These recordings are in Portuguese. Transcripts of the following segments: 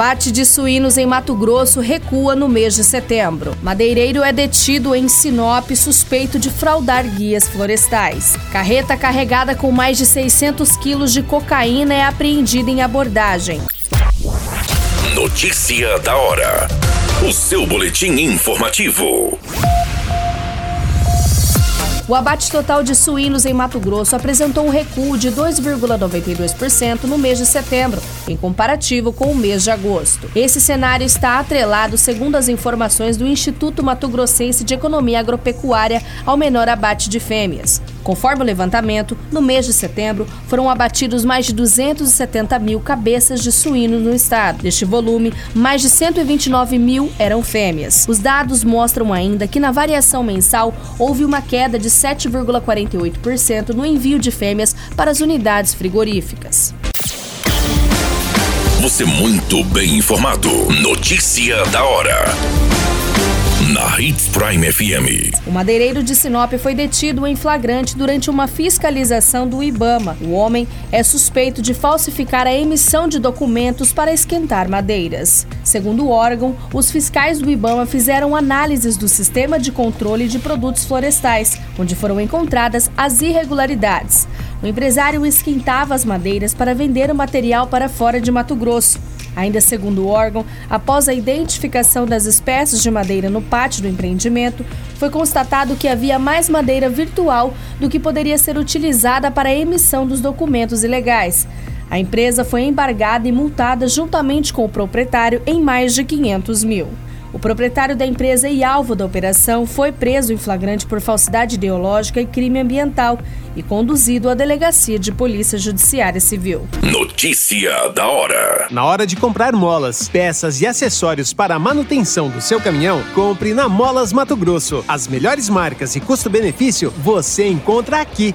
Bate de suínos em Mato Grosso recua no mês de setembro. Madeireiro é detido em Sinop suspeito de fraudar guias florestais. Carreta carregada com mais de 600 quilos de cocaína é apreendida em abordagem. Notícia da hora. O seu boletim informativo. O abate total de suínos em Mato Grosso apresentou um recuo de 2,92% no mês de setembro, em comparativo com o mês de agosto. Esse cenário está atrelado, segundo as informações do Instituto Mato Grossense de Economia Agropecuária, ao menor abate de fêmeas. Conforme o levantamento, no mês de setembro foram abatidos mais de 270 mil cabeças de suínos no estado. Deste volume, mais de 129 mil eram fêmeas. Os dados mostram ainda que na variação mensal houve uma queda de 7,48% no envio de fêmeas para as unidades frigoríficas. Você muito bem informado. Notícia da hora na Hits Prime FM. O madeireiro de Sinop foi detido em flagrante durante uma fiscalização do IBAMA. O homem é suspeito de falsificar a emissão de documentos para esquentar madeiras. Segundo o órgão, os fiscais do IBAMA fizeram análises do sistema de controle de produtos florestais, onde foram encontradas as irregularidades. O empresário esquentava as madeiras para vender o material para fora de Mato Grosso. Ainda segundo o órgão, após a identificação das espécies de madeira no pátio do empreendimento, foi constatado que havia mais madeira virtual do que poderia ser utilizada para a emissão dos documentos ilegais. A empresa foi embargada e multada juntamente com o proprietário em mais de 500 mil. O proprietário da empresa e alvo da operação foi preso em flagrante por falsidade ideológica e crime ambiental e conduzido à delegacia de polícia judiciária civil. Notícia da hora. Na hora de comprar molas, peças e acessórios para a manutenção do seu caminhão, compre na Molas Mato Grosso. As melhores marcas e custo-benefício você encontra aqui.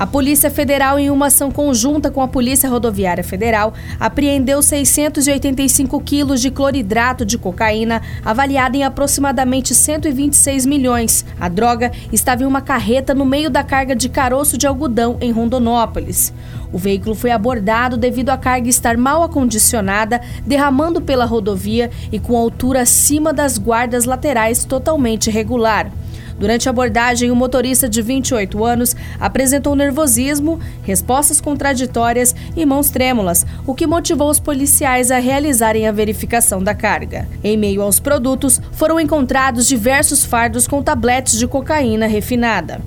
A Polícia Federal, em uma ação conjunta com a Polícia Rodoviária Federal, apreendeu 685 quilos de cloridrato de cocaína, avaliada em aproximadamente 126 milhões. A droga estava em uma carreta no meio da carga de caroço de algodão em Rondonópolis. O veículo foi abordado devido à carga estar mal acondicionada, derramando pela rodovia e com altura acima das guardas laterais totalmente irregular. Durante a abordagem, o motorista de 28 anos apresentou nervosismo, respostas contraditórias e mãos trêmulas, o que motivou os policiais a realizarem a verificação da carga. Em meio aos produtos, foram encontrados diversos fardos com tabletes de cocaína refinada.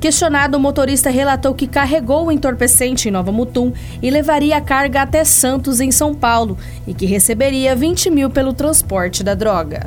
Questionado, o motorista relatou que carregou o entorpecente em Nova Mutum e levaria a carga até Santos, em São Paulo, e que receberia 20 mil pelo transporte da droga.